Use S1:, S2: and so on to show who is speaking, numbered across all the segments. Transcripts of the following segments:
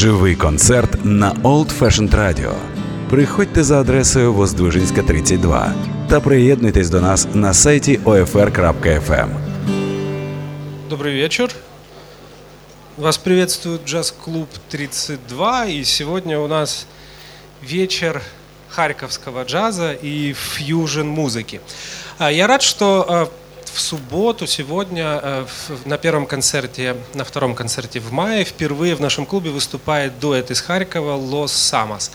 S1: Живий концерт на Old Fashioned Radio. Приходьте за адресою Воздвижинська, 32 та приєднуйтесь до нас на сайті OFR.FM.
S2: Добрый вечер. Вас приветствует джаз-клуб 32, и сегодня у нас вечер харьковского джаза и фьюжн-музыки. А, Я рад, что а, в субботу, сегодня, в- на первом концерте, на втором концерте в мае, впервые в нашем клубе выступает дуэт из Харькова «Лос Самос».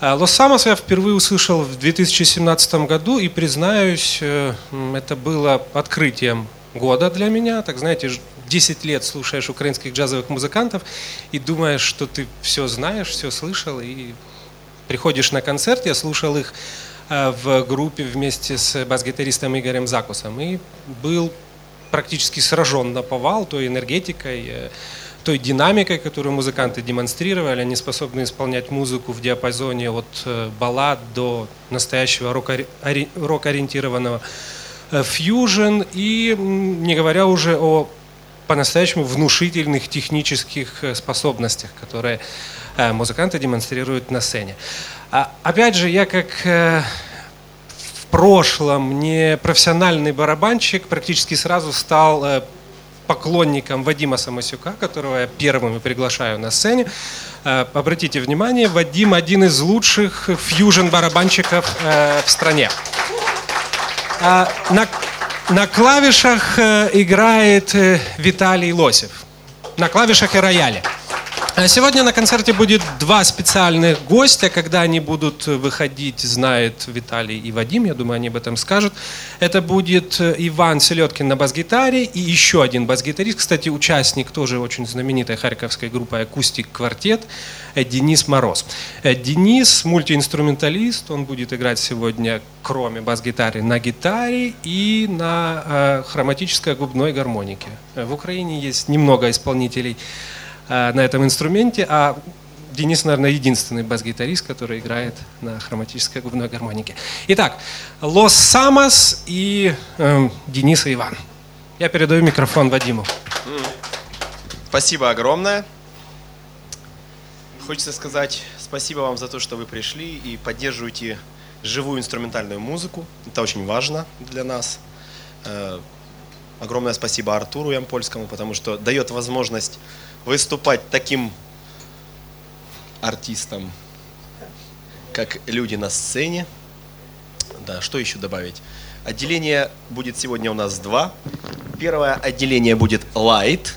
S2: А, Лос Самос я впервые услышал в 2017 году, и, признаюсь, э, это было открытием года для меня. Так, знаете, ж- 10 лет слушаешь украинских джазовых музыкантов и думаешь, что ты все знаешь, все слышал, и приходишь на концерт, я слушал их э, в группе вместе с бас-гитаристом Игорем Закусом, и был практически сражен на повал той энергетикой, э, той динамикой, которую музыканты демонстрировали. Они способны исполнять музыку в диапазоне от э, баллад до настоящего рок-ори- ори- рок-ориентированного э, фьюжн, и не говоря уже о по-настоящему внушительных технических э, способностях, которые э, музыканты демонстрируют на сцене. А, Опять же, я как э, в прошлом не профессиональный барабанщик практически сразу стал э, поклонником Вадима Самосюка, которого я первым приглашаю на сцене. Э, Обратите внимание, Вадим один из лучших фьюжн-барабанщиков в стране. А, на, на клавишах играет Виталий Лосев. На клавишах и рояле. А Сегодня на концерте будет два специальных гостя. Когда они будут выходить, знает Виталий и Вадим, я думаю, они об этом скажут. Это будет э, Иван Селедкин на бас-гитаре и еще один бас-гитарист, кстати, участник тоже очень знаменитой харьковской группы «Акустик Квартет» Денис Мороз. Э, Денис мультиинструменталист, он будет играть сегодня, кроме бас-гитары, на гитаре и на э, хроматической губной гармонике. В Украине есть немного исполнителей на этом инструменте, а Денис, наверное, единственный бас-гитарист, который играет на хроматической губной гармонике. Итак, Лос Самос и эм, Денис и Иван. Я передаю микрофон Вадиму.
S3: Спасибо огромное. Хочется сказать спасибо вам за то, что вы пришли и поддерживаете живую инструментальную музыку. Это очень важно для нас. Э, Огромное спасибо Артуру Ямпольскому, потому что дает возможность выступать таким артистам, как люди на сцене. Да, что еще добавить? Отделение будет сегодня у нас два. Первое отделение будет Light,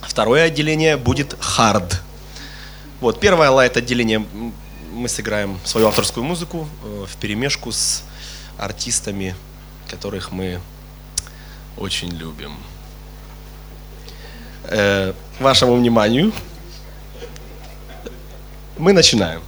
S3: Второе отделение будет hard. Вот, первое лайт отделение мы сыграем свою авторскую музыку э, в перемешку с артистами, которых мы очень любим. Э, вашему вниманию мы начинаем.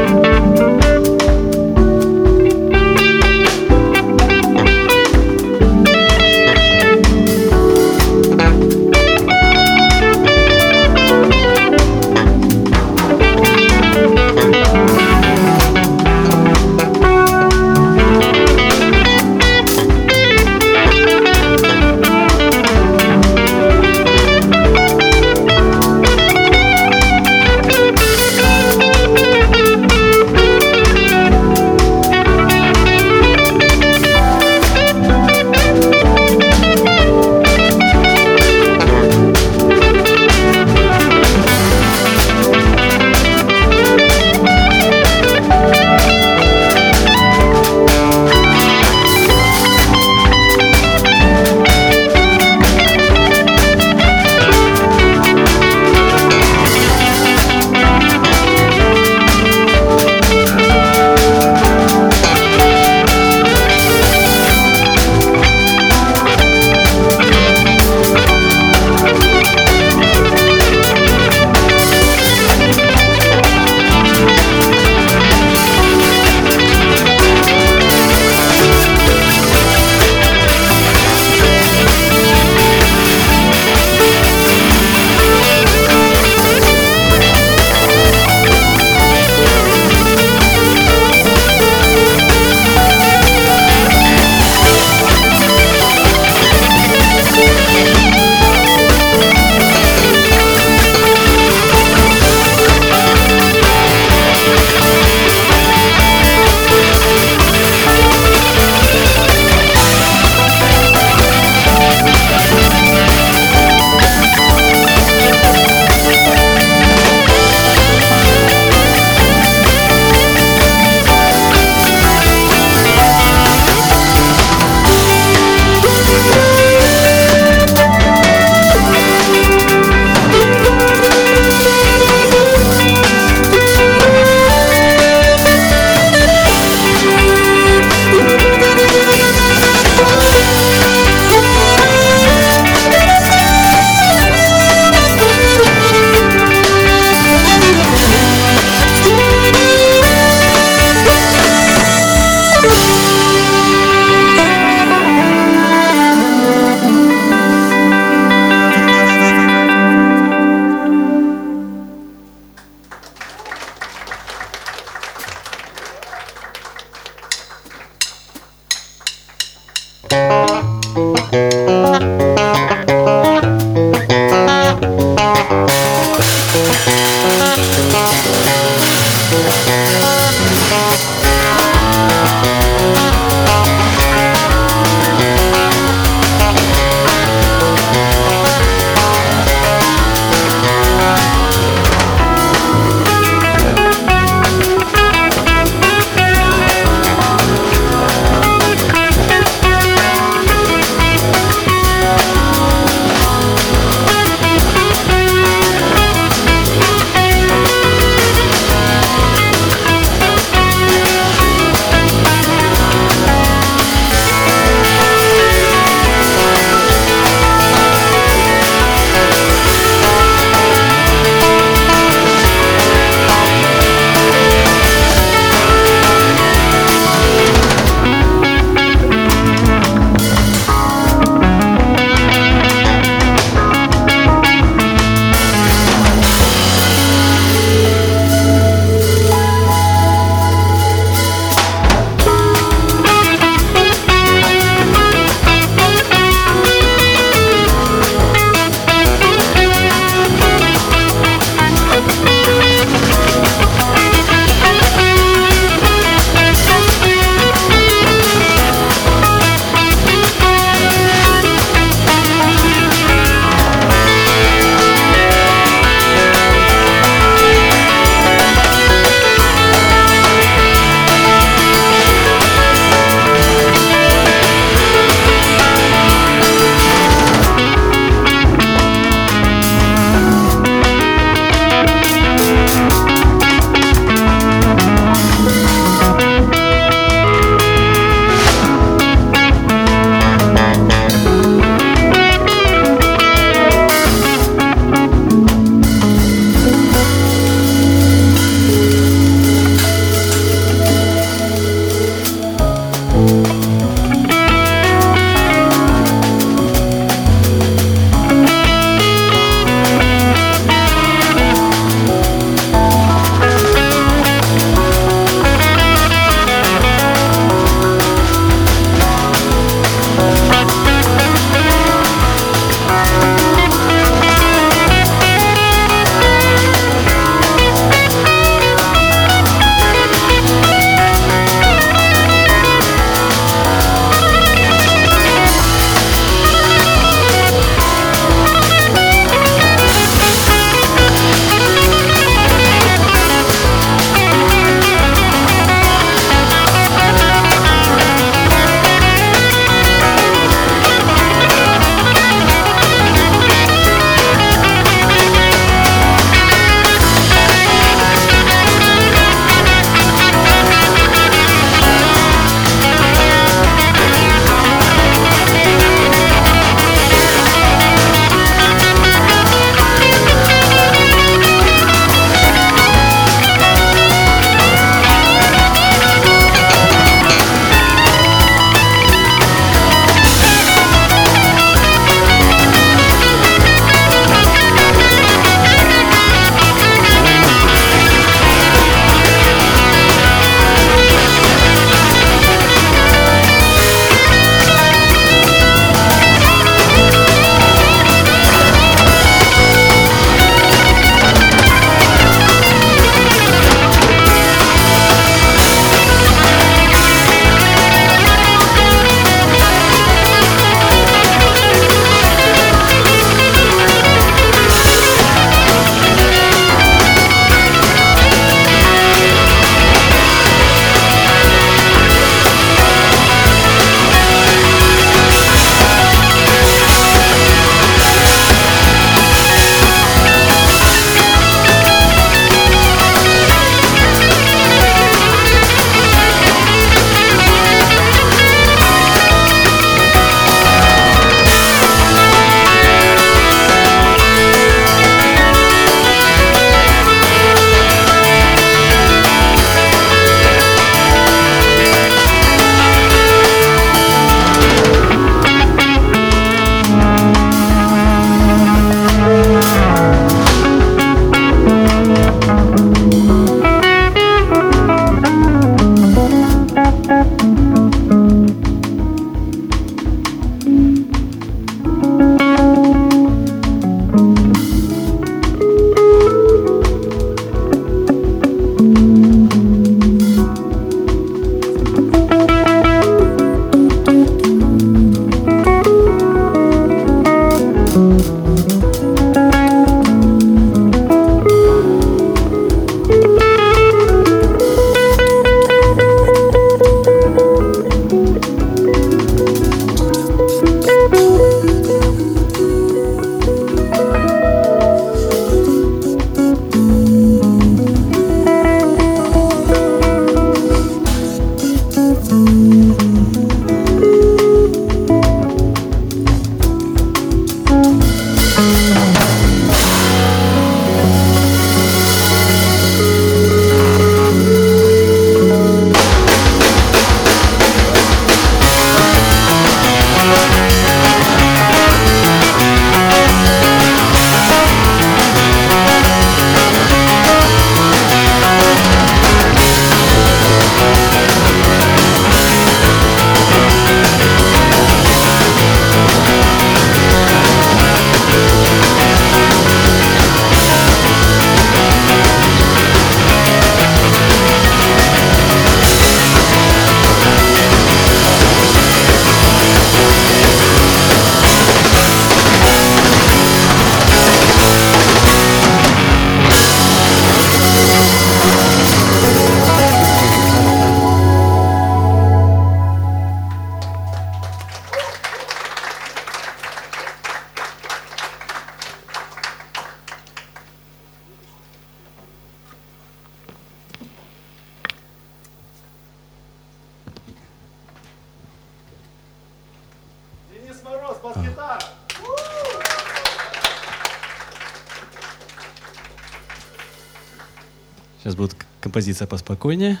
S4: Композиция поспокойнее.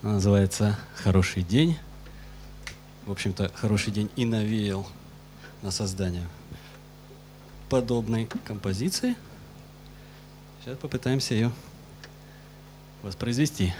S4: Она называется «Хороший день». В общем-то, «Хороший день» и навеял на создание подобной композиции. Сейчас попытаемся ее воспроизвести.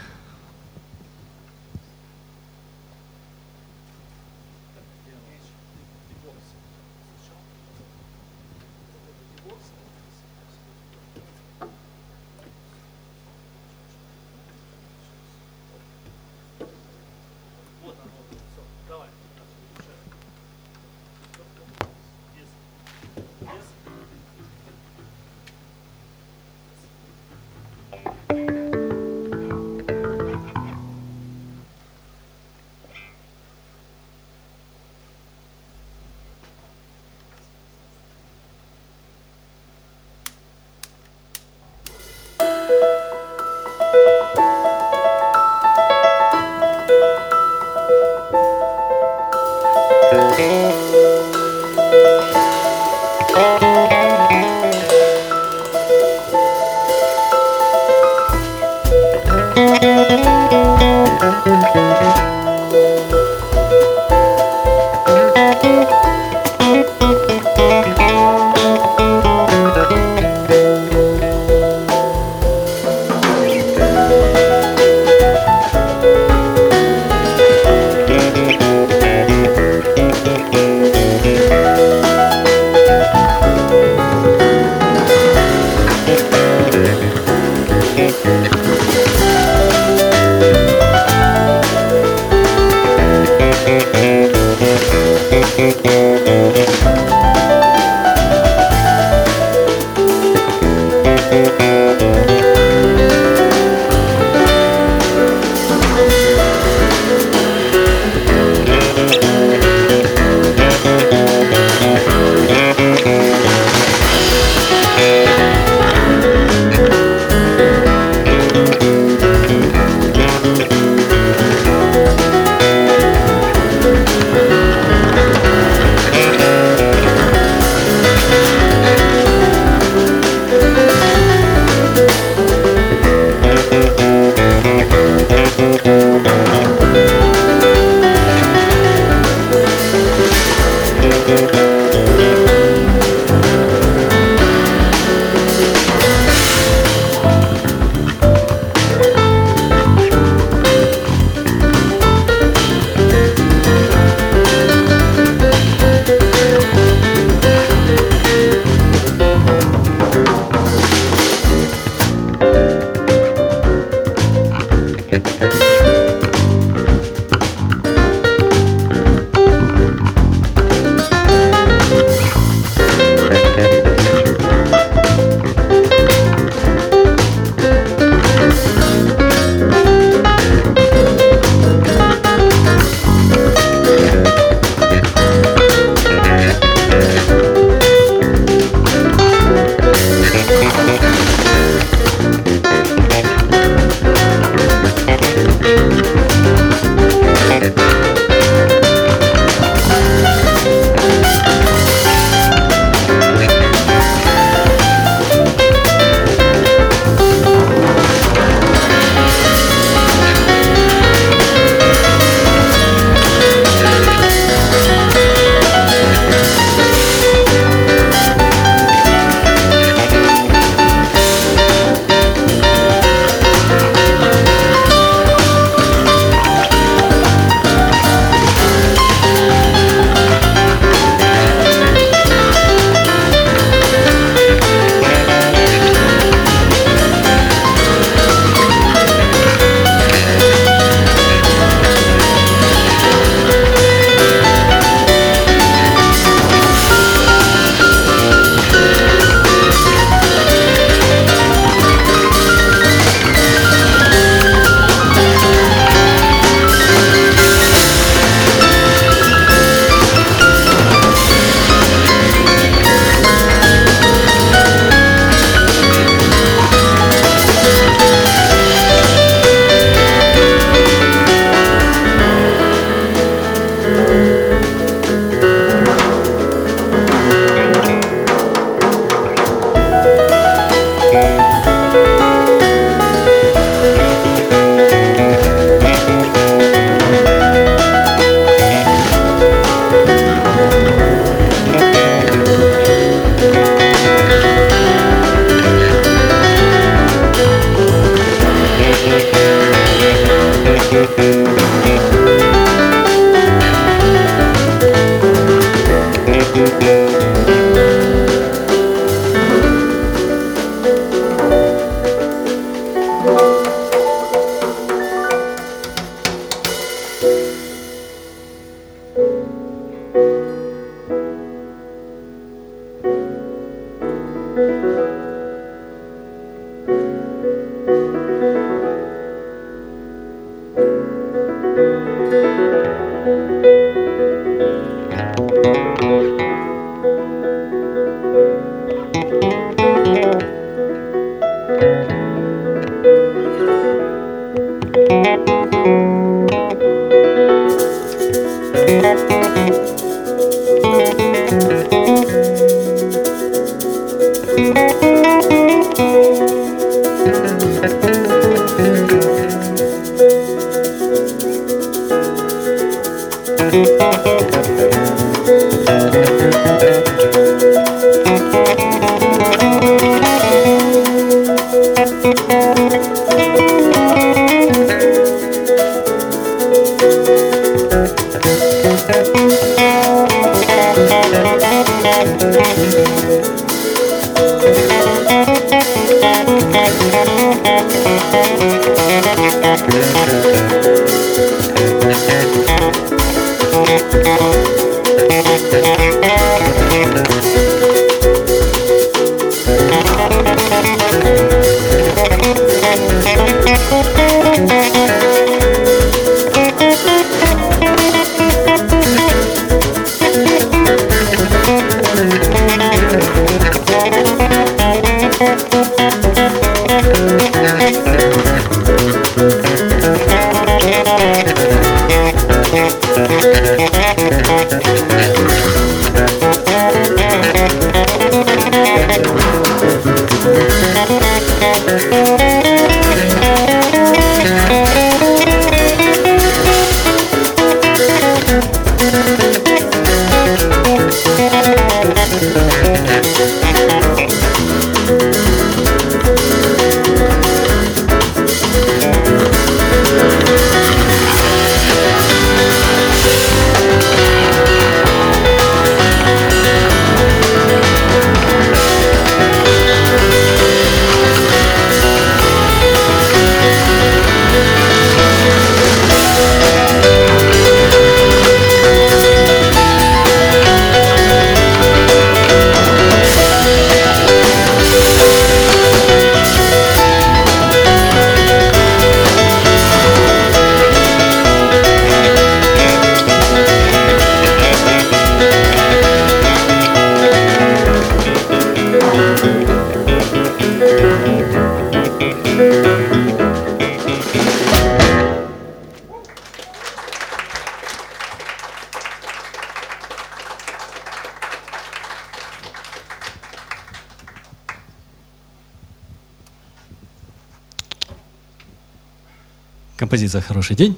S4: Композиция «Хороший день»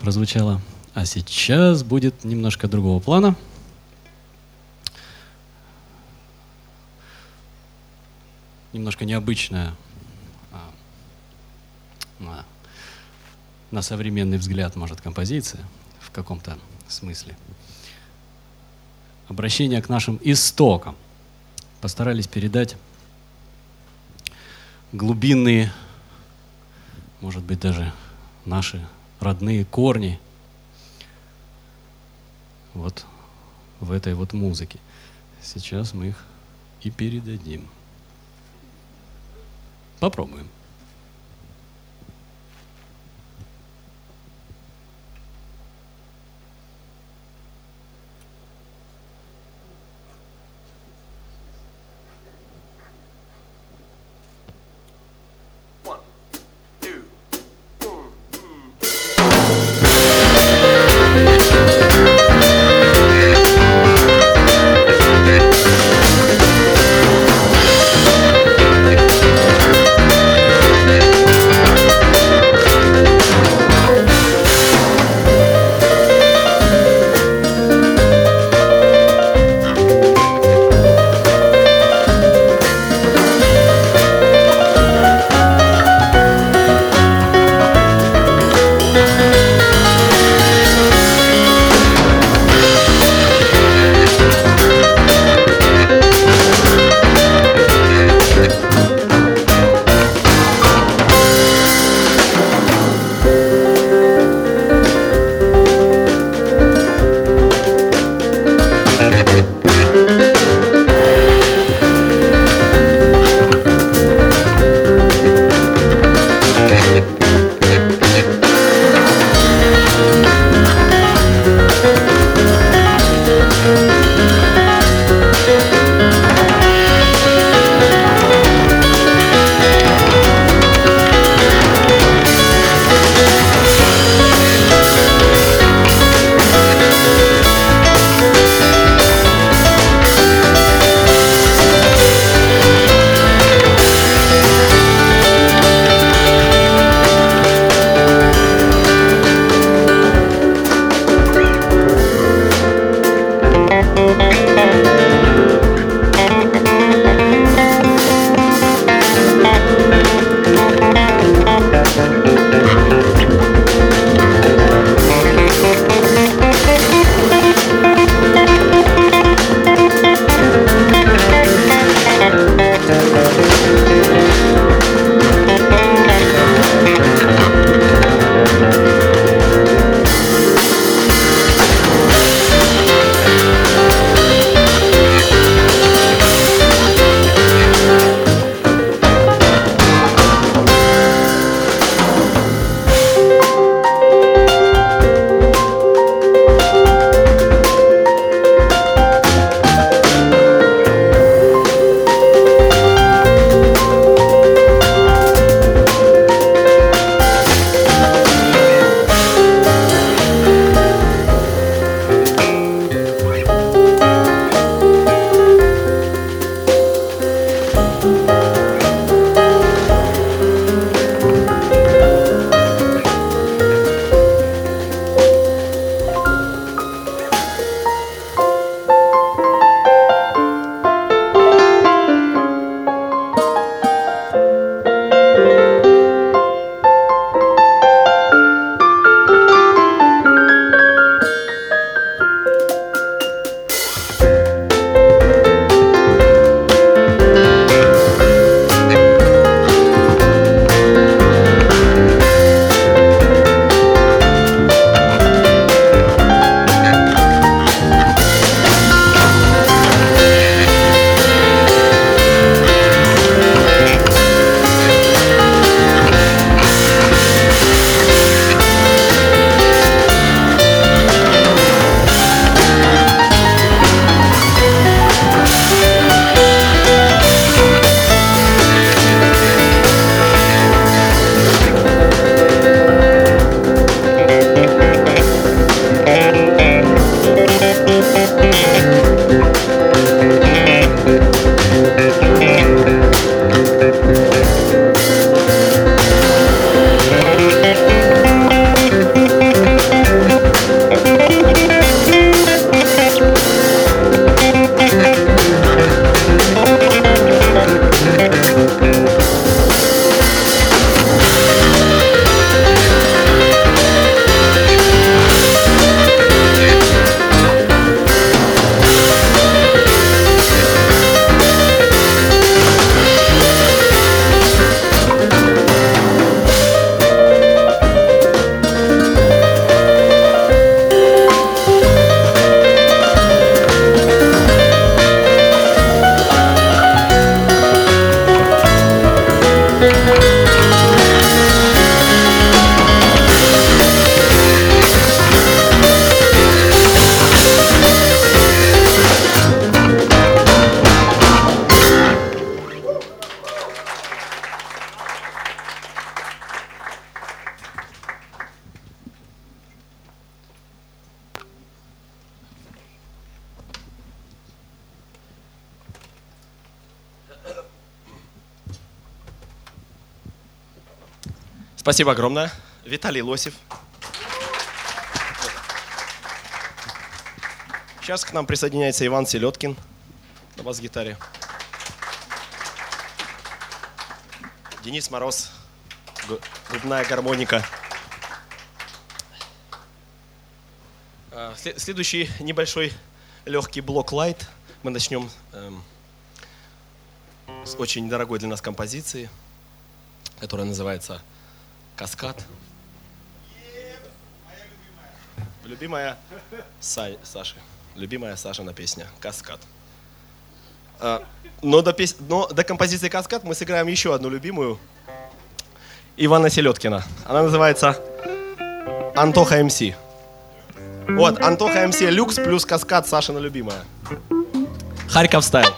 S4: прозвучала. А сейчас будет немножко другого плана. Немножко необычная а, на, на современный взгляд, может, композиция в каком-то смысле. Обращение к нашим истокам. Постарались передать глубинные может быть, даже наши родные корни вот в этой вот музыке. Сейчас мы их и передадим. Попробуем.
S3: Спасибо огромное. Виталий Лосев. Сейчас к нам присоединяется Иван Селедкин на бас-гитаре. Денис Мороз, губная гармоника. А, следующий небольшой легкий блок лайт. Мы начнем эм, с очень дорогой для нас композиции, которая называется «Каскад». Любимая Са Саши. Любимая Сашина песня «Каскад». А, но до, пес... Но до композиции «Каскад» мы сыграем еще одну любимую Ивана Селедкина. Она называется «Антоха МС». Вот, Антоха МС Люкс плюс «Каскад» Сашина любимая. Харьков стайл.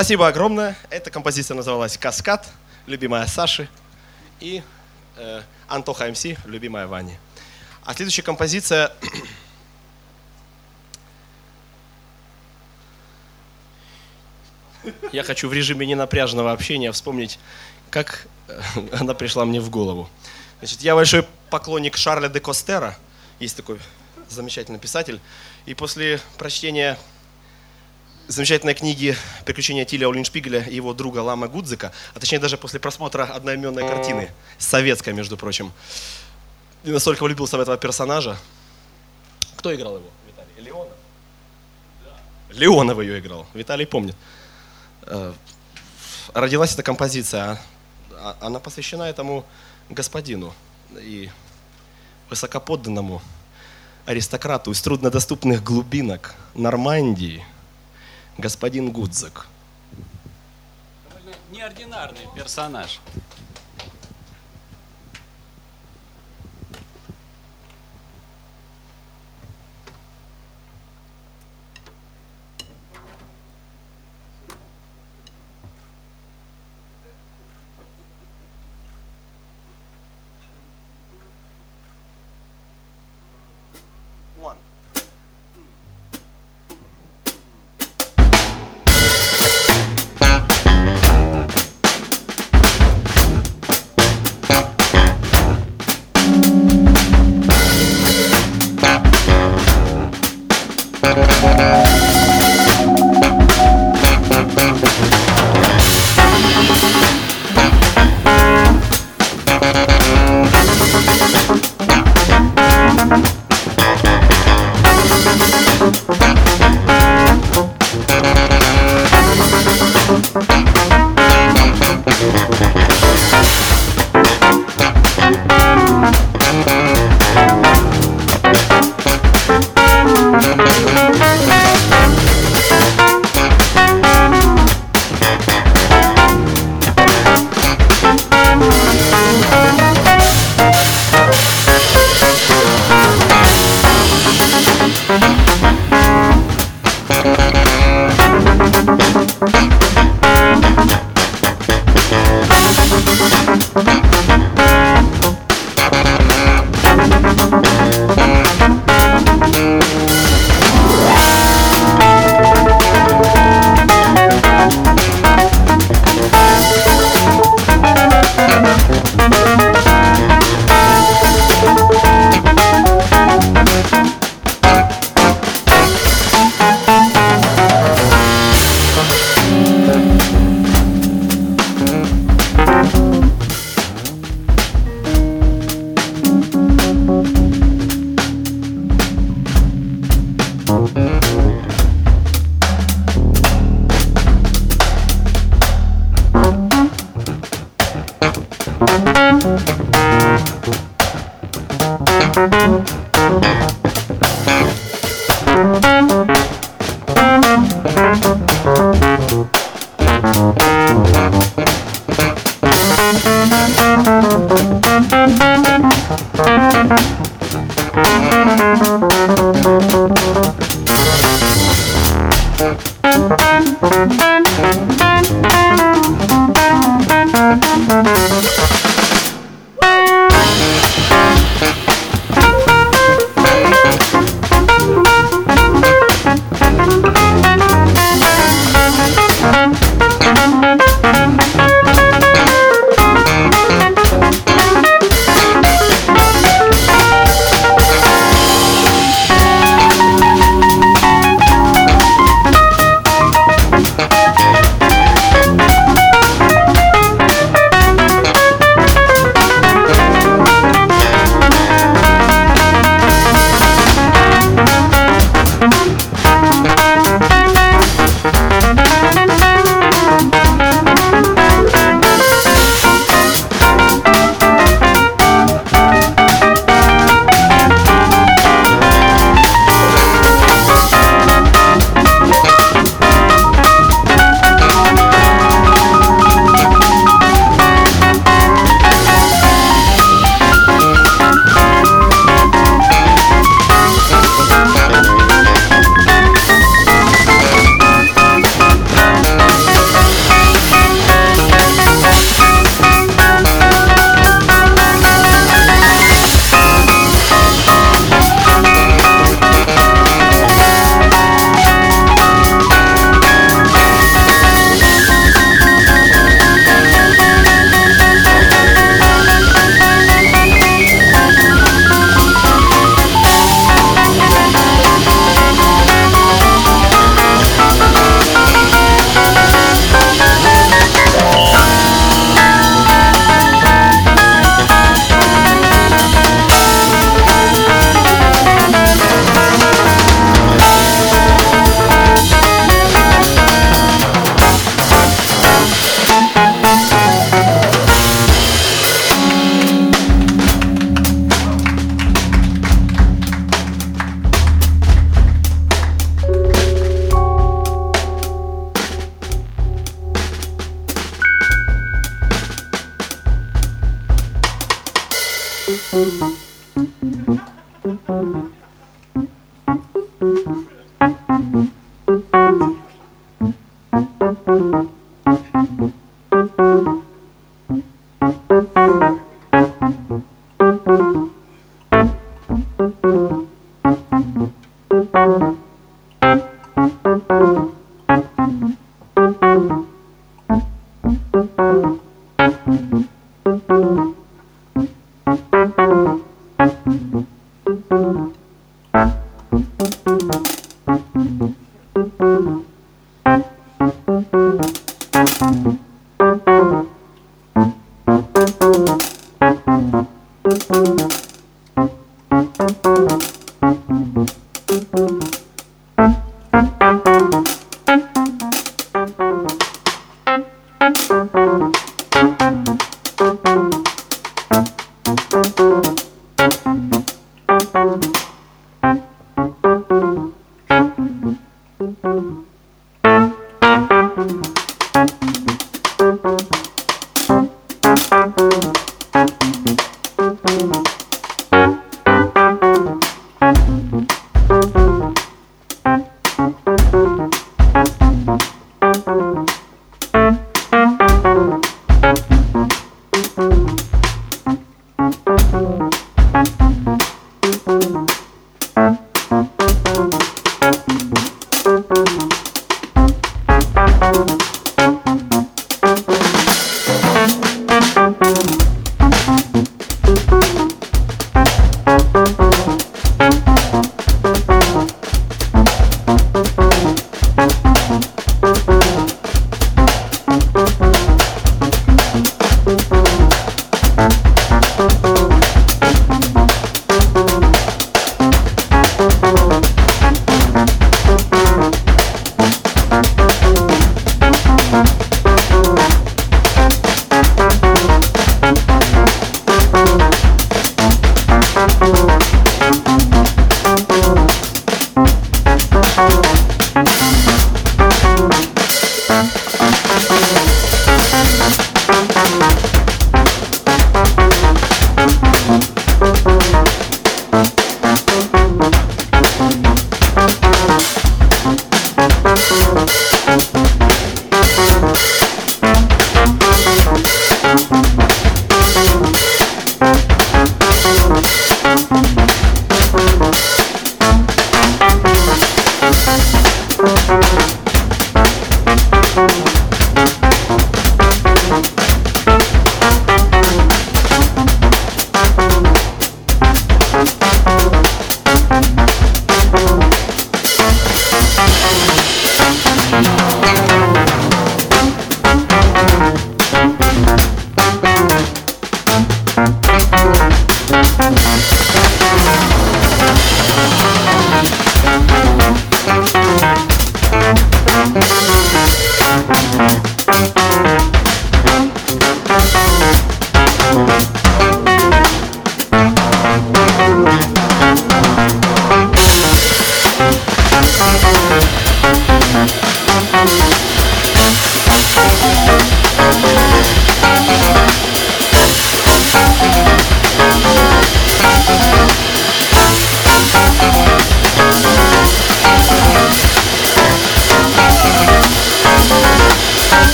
S3: Спасибо огромное. Эта композиция называлась «Каскад», любимая Саши. И э, Антоха МС, любимая Вани. А следующая композиция Я хочу в режиме ненапряженного общения вспомнить, как э, она пришла мне в голову. Значит, я большой поклонник Шарля де Костера, есть такой замечательный писатель, и после прочтения замечательной книги «Приключения Тиля Олиншпигеля» и его друга Лама Гудзика, а точнее даже после просмотра одноименной картины, советской, между прочим, и настолько влюбился в этого персонажа. Кто играл его? Виталий? Леонов? Леонов ее играл. Виталий помнит. Э, родилась эта композиция. А, она посвящена этому господину и высокоподданному аристократу из труднодоступных глубинок Нормандии, господин Гудзак.
S4: Неординарный персонаж.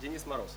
S3: Денис Мороз.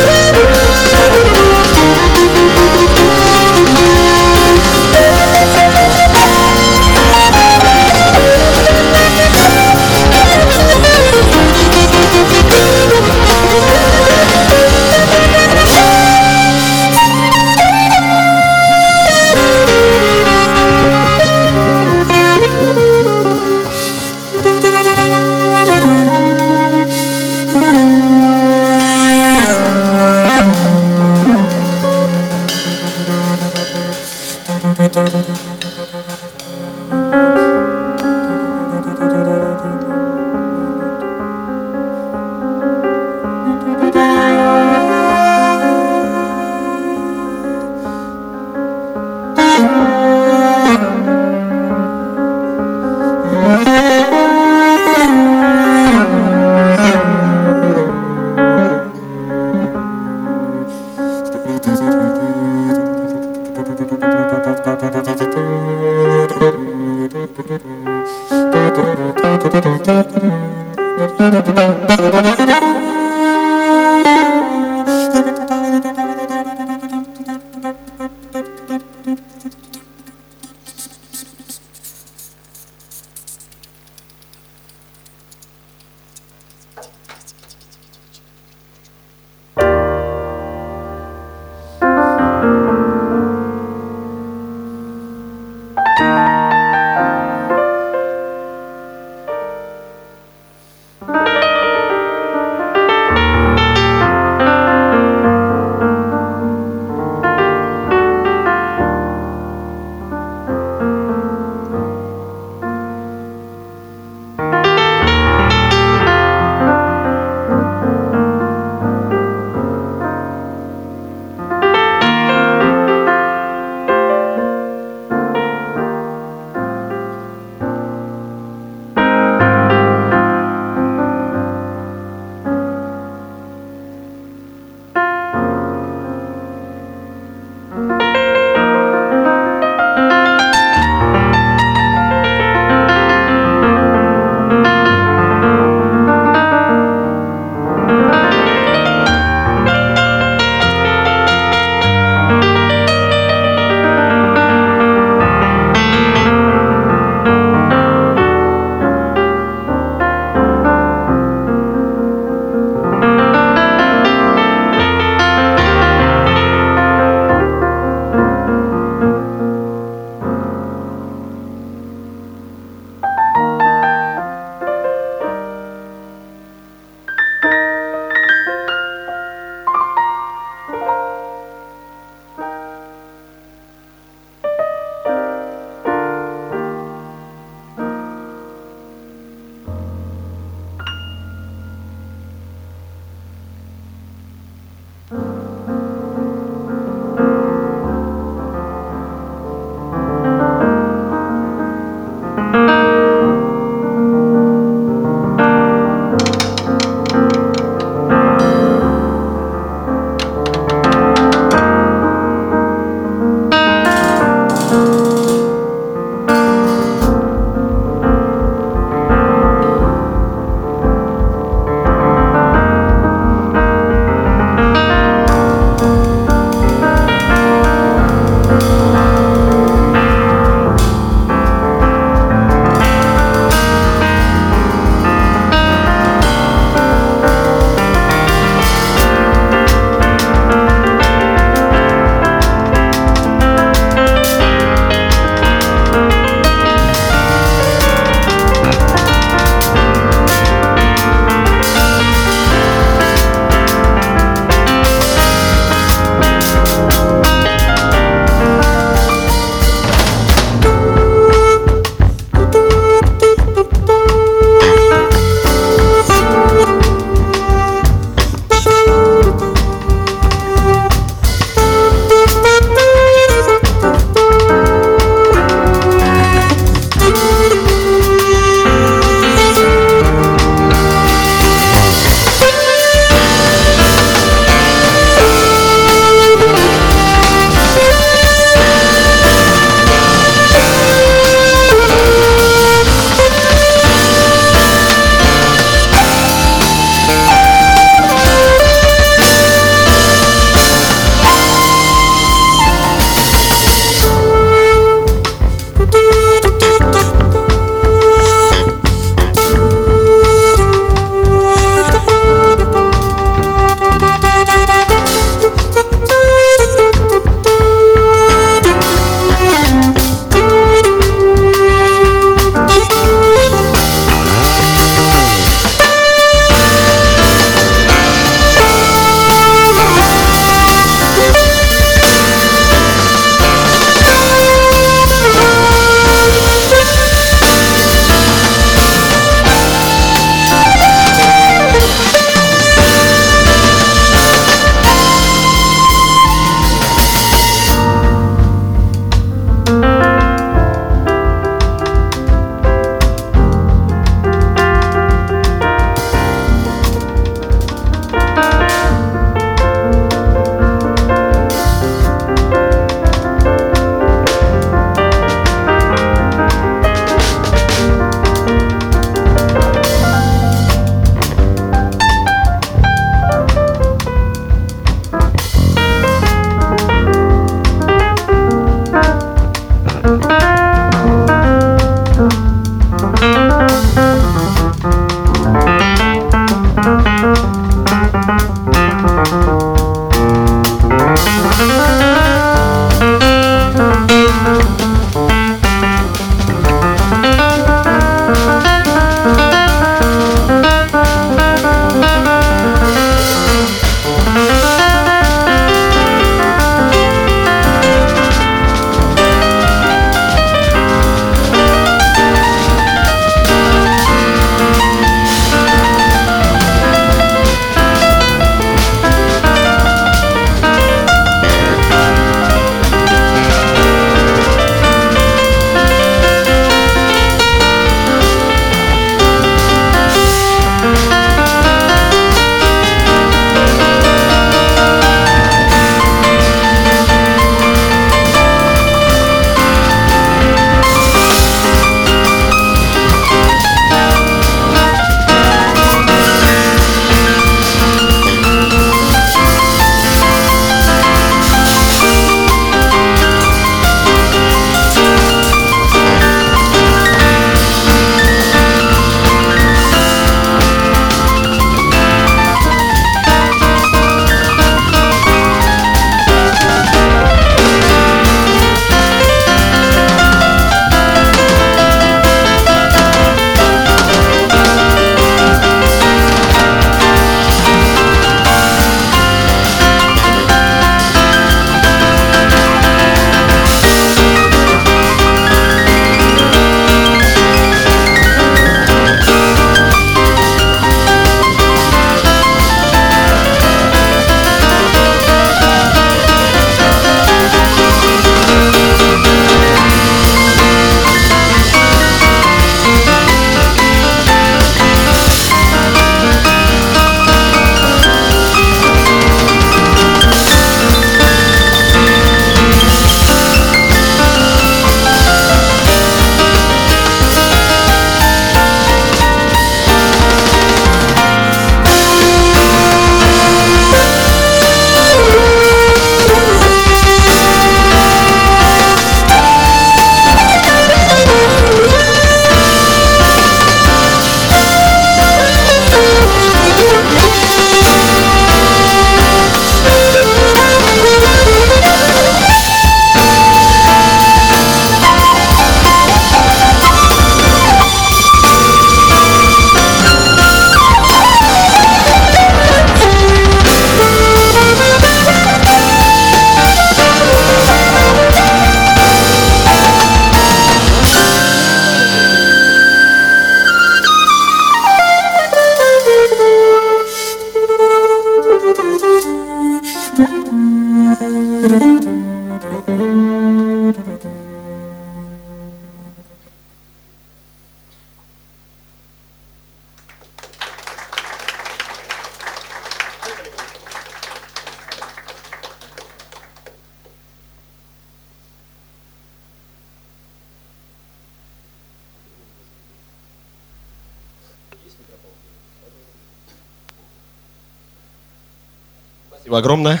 S3: Спасибо огромное.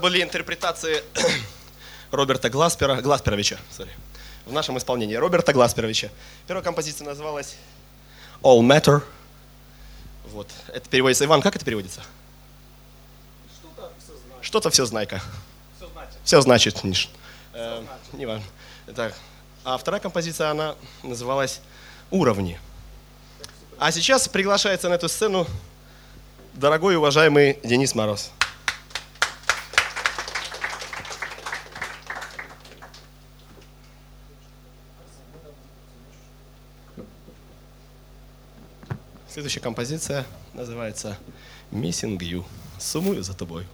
S3: Были интерпретации Роберта Гласпера, Гласперовича, sorry, в нашем исполнении. Роберта Гласперовича. Первая композиция называлась All Matter. Вот. Это переводится. Иван, как это переводится? Что-то все знайка. Все значит, Миш. Э, не важно. Так. А вторая композиция, она называлась «Уровни». А сейчас приглашается на эту сцену дорогой и уважаемый Денис Мороз. Следующая композиция называется «Missing You». Сумую за тобой.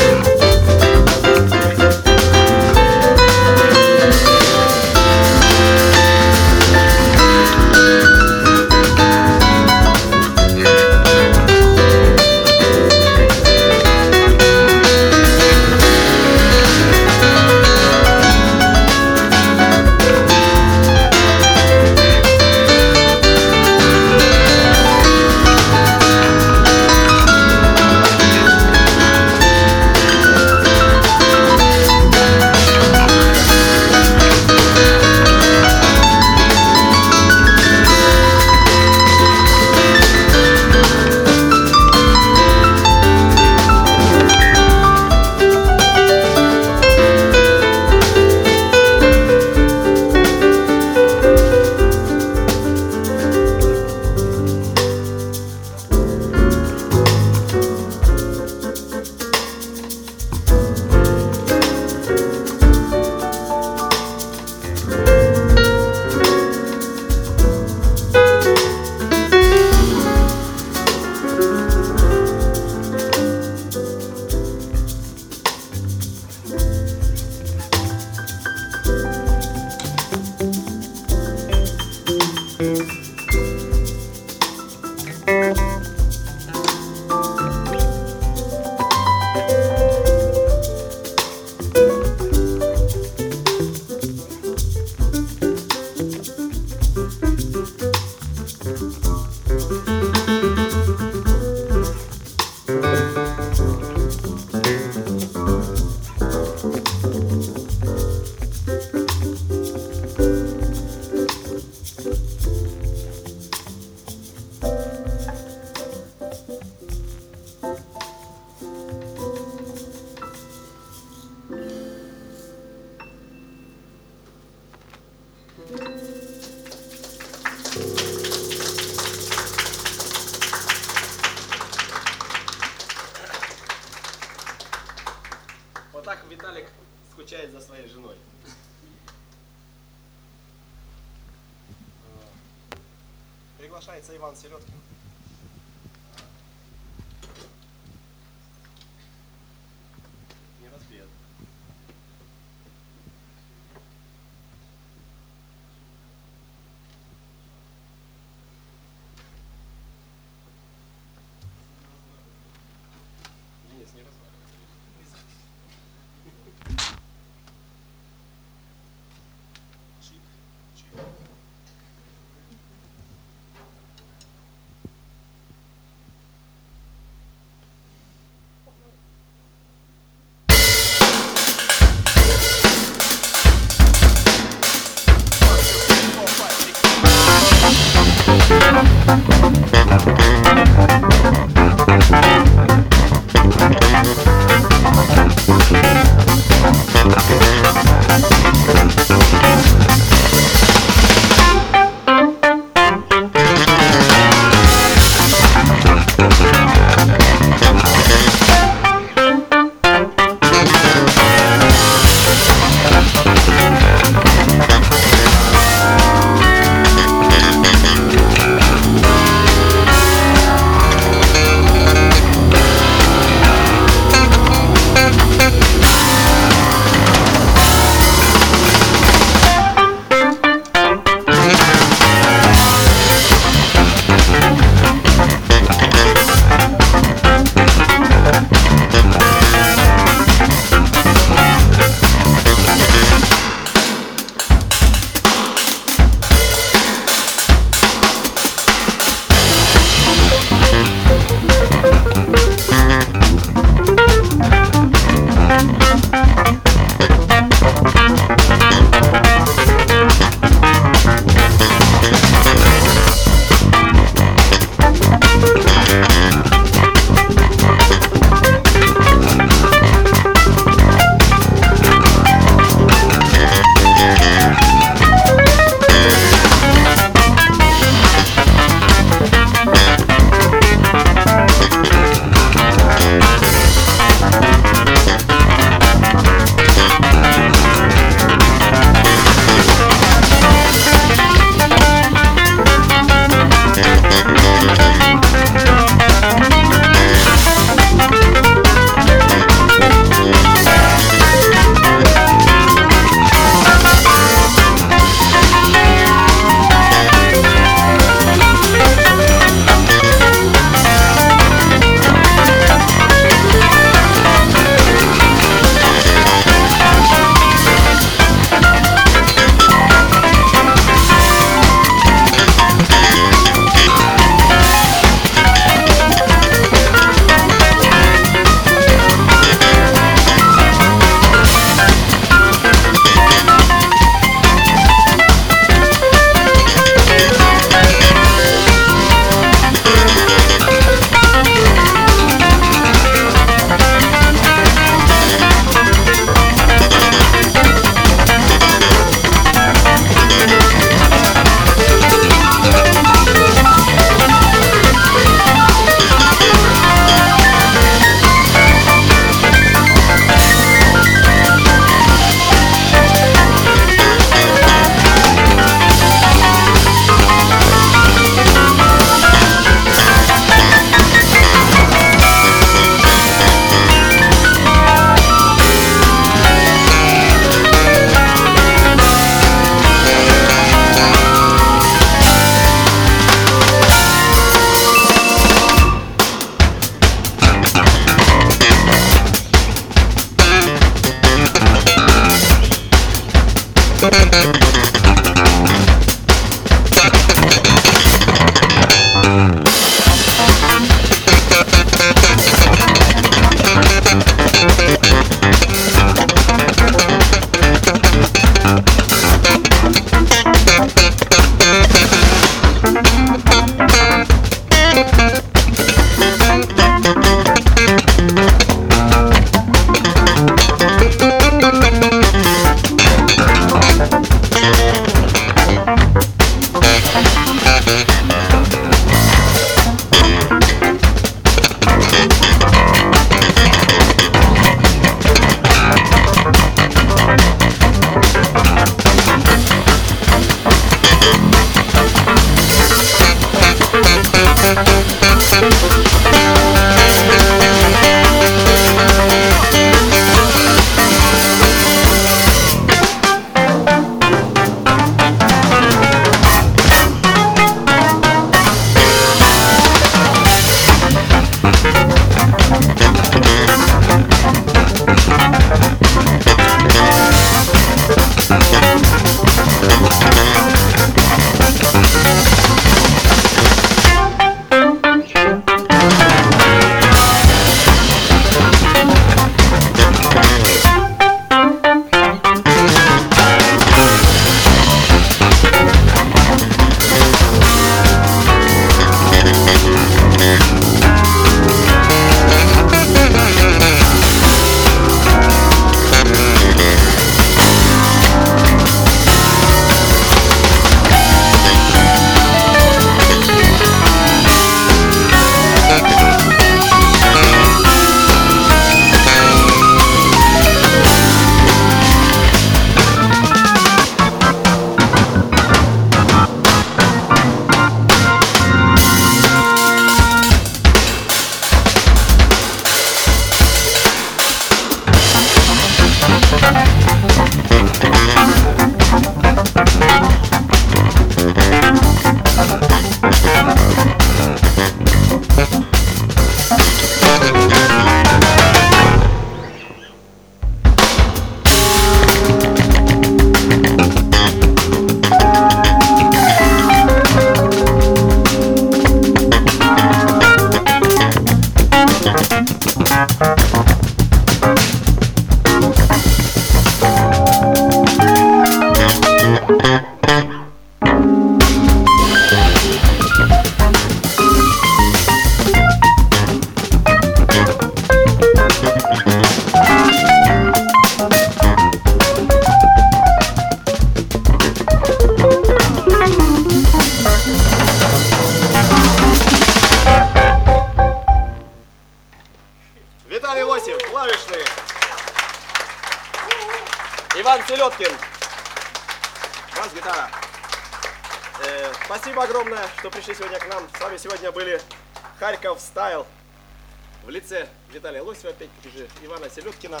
S3: Лосева, опять-таки же Ивана Селедкина,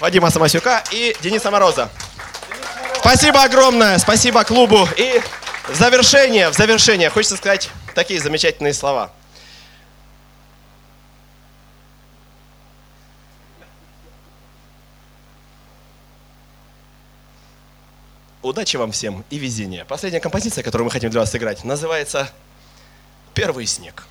S3: Вадима Самасюка и Дениса Мороза. Спасибо огромное, спасибо клубу. И в завершение, в завершение хочется сказать такие замечательные слова. Удачи вам всем и везения. Последняя композиция, которую мы хотим для вас сыграть, называется «Первый снег».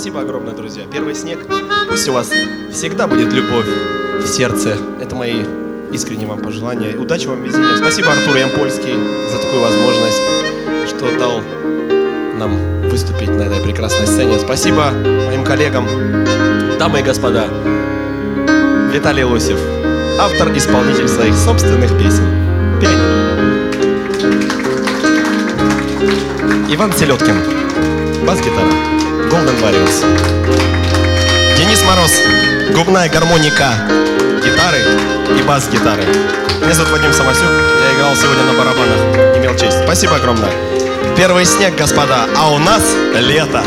S3: Спасибо огромное, друзья. Первый снег. Пусть у вас всегда будет любовь в сердце. Это мои искренние вам пожелания. Удачи вам, везения. Спасибо Артур Ямпольский за такую возможность, что дал нам выступить на этой прекрасной сцене. Спасибо моим коллегам. Дамы и господа, Виталий Лосев, автор-исполнитель своих собственных песен. Пианино. Иван Селедкин, бас-гитара, Golden Warriors. Денис Мороз, губная гармоника, гитары и бас-гитары. Меня зовут Вадим Самосюк, я играл сегодня на барабанах, имел честь. Спасибо огромное. Первый снег, господа, а у нас лето.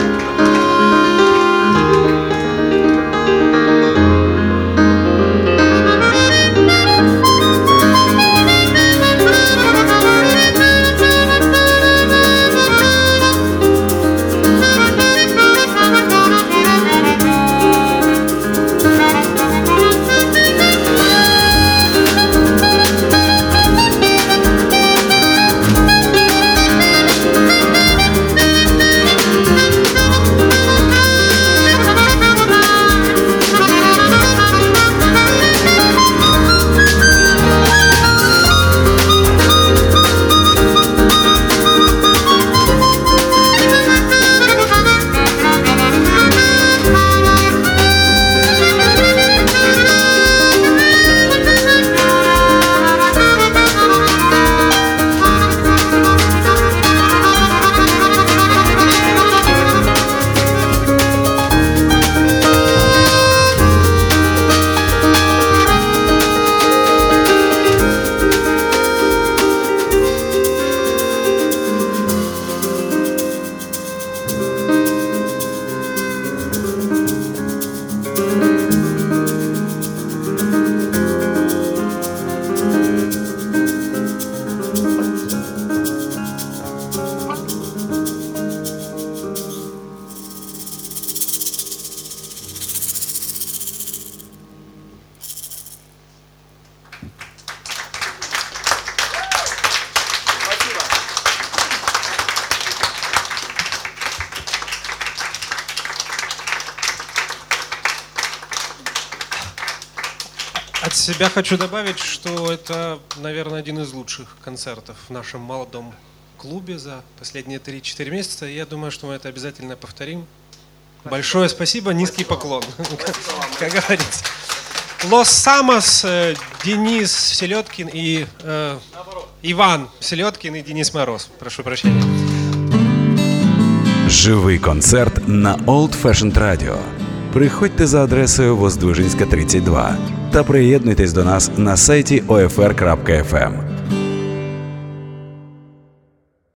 S2: Хочу добавить, что это, наверное, один из лучших концертов в нашем молодом клубе за последние 3-4 месяца. Я думаю, что мы это обязательно повторим. Большое спасибо, низкий поклон, как говорится. Лос Самос, э, Денис Селедкин и э, Иван Селедкин и Денис Мороз. Прошу прощения.
S1: Живий концерт на Old Fashioned Radio. Приходьте за адресою Воздвижинська, 32 та приєднуйтесь до нас на сайті OFR.FM.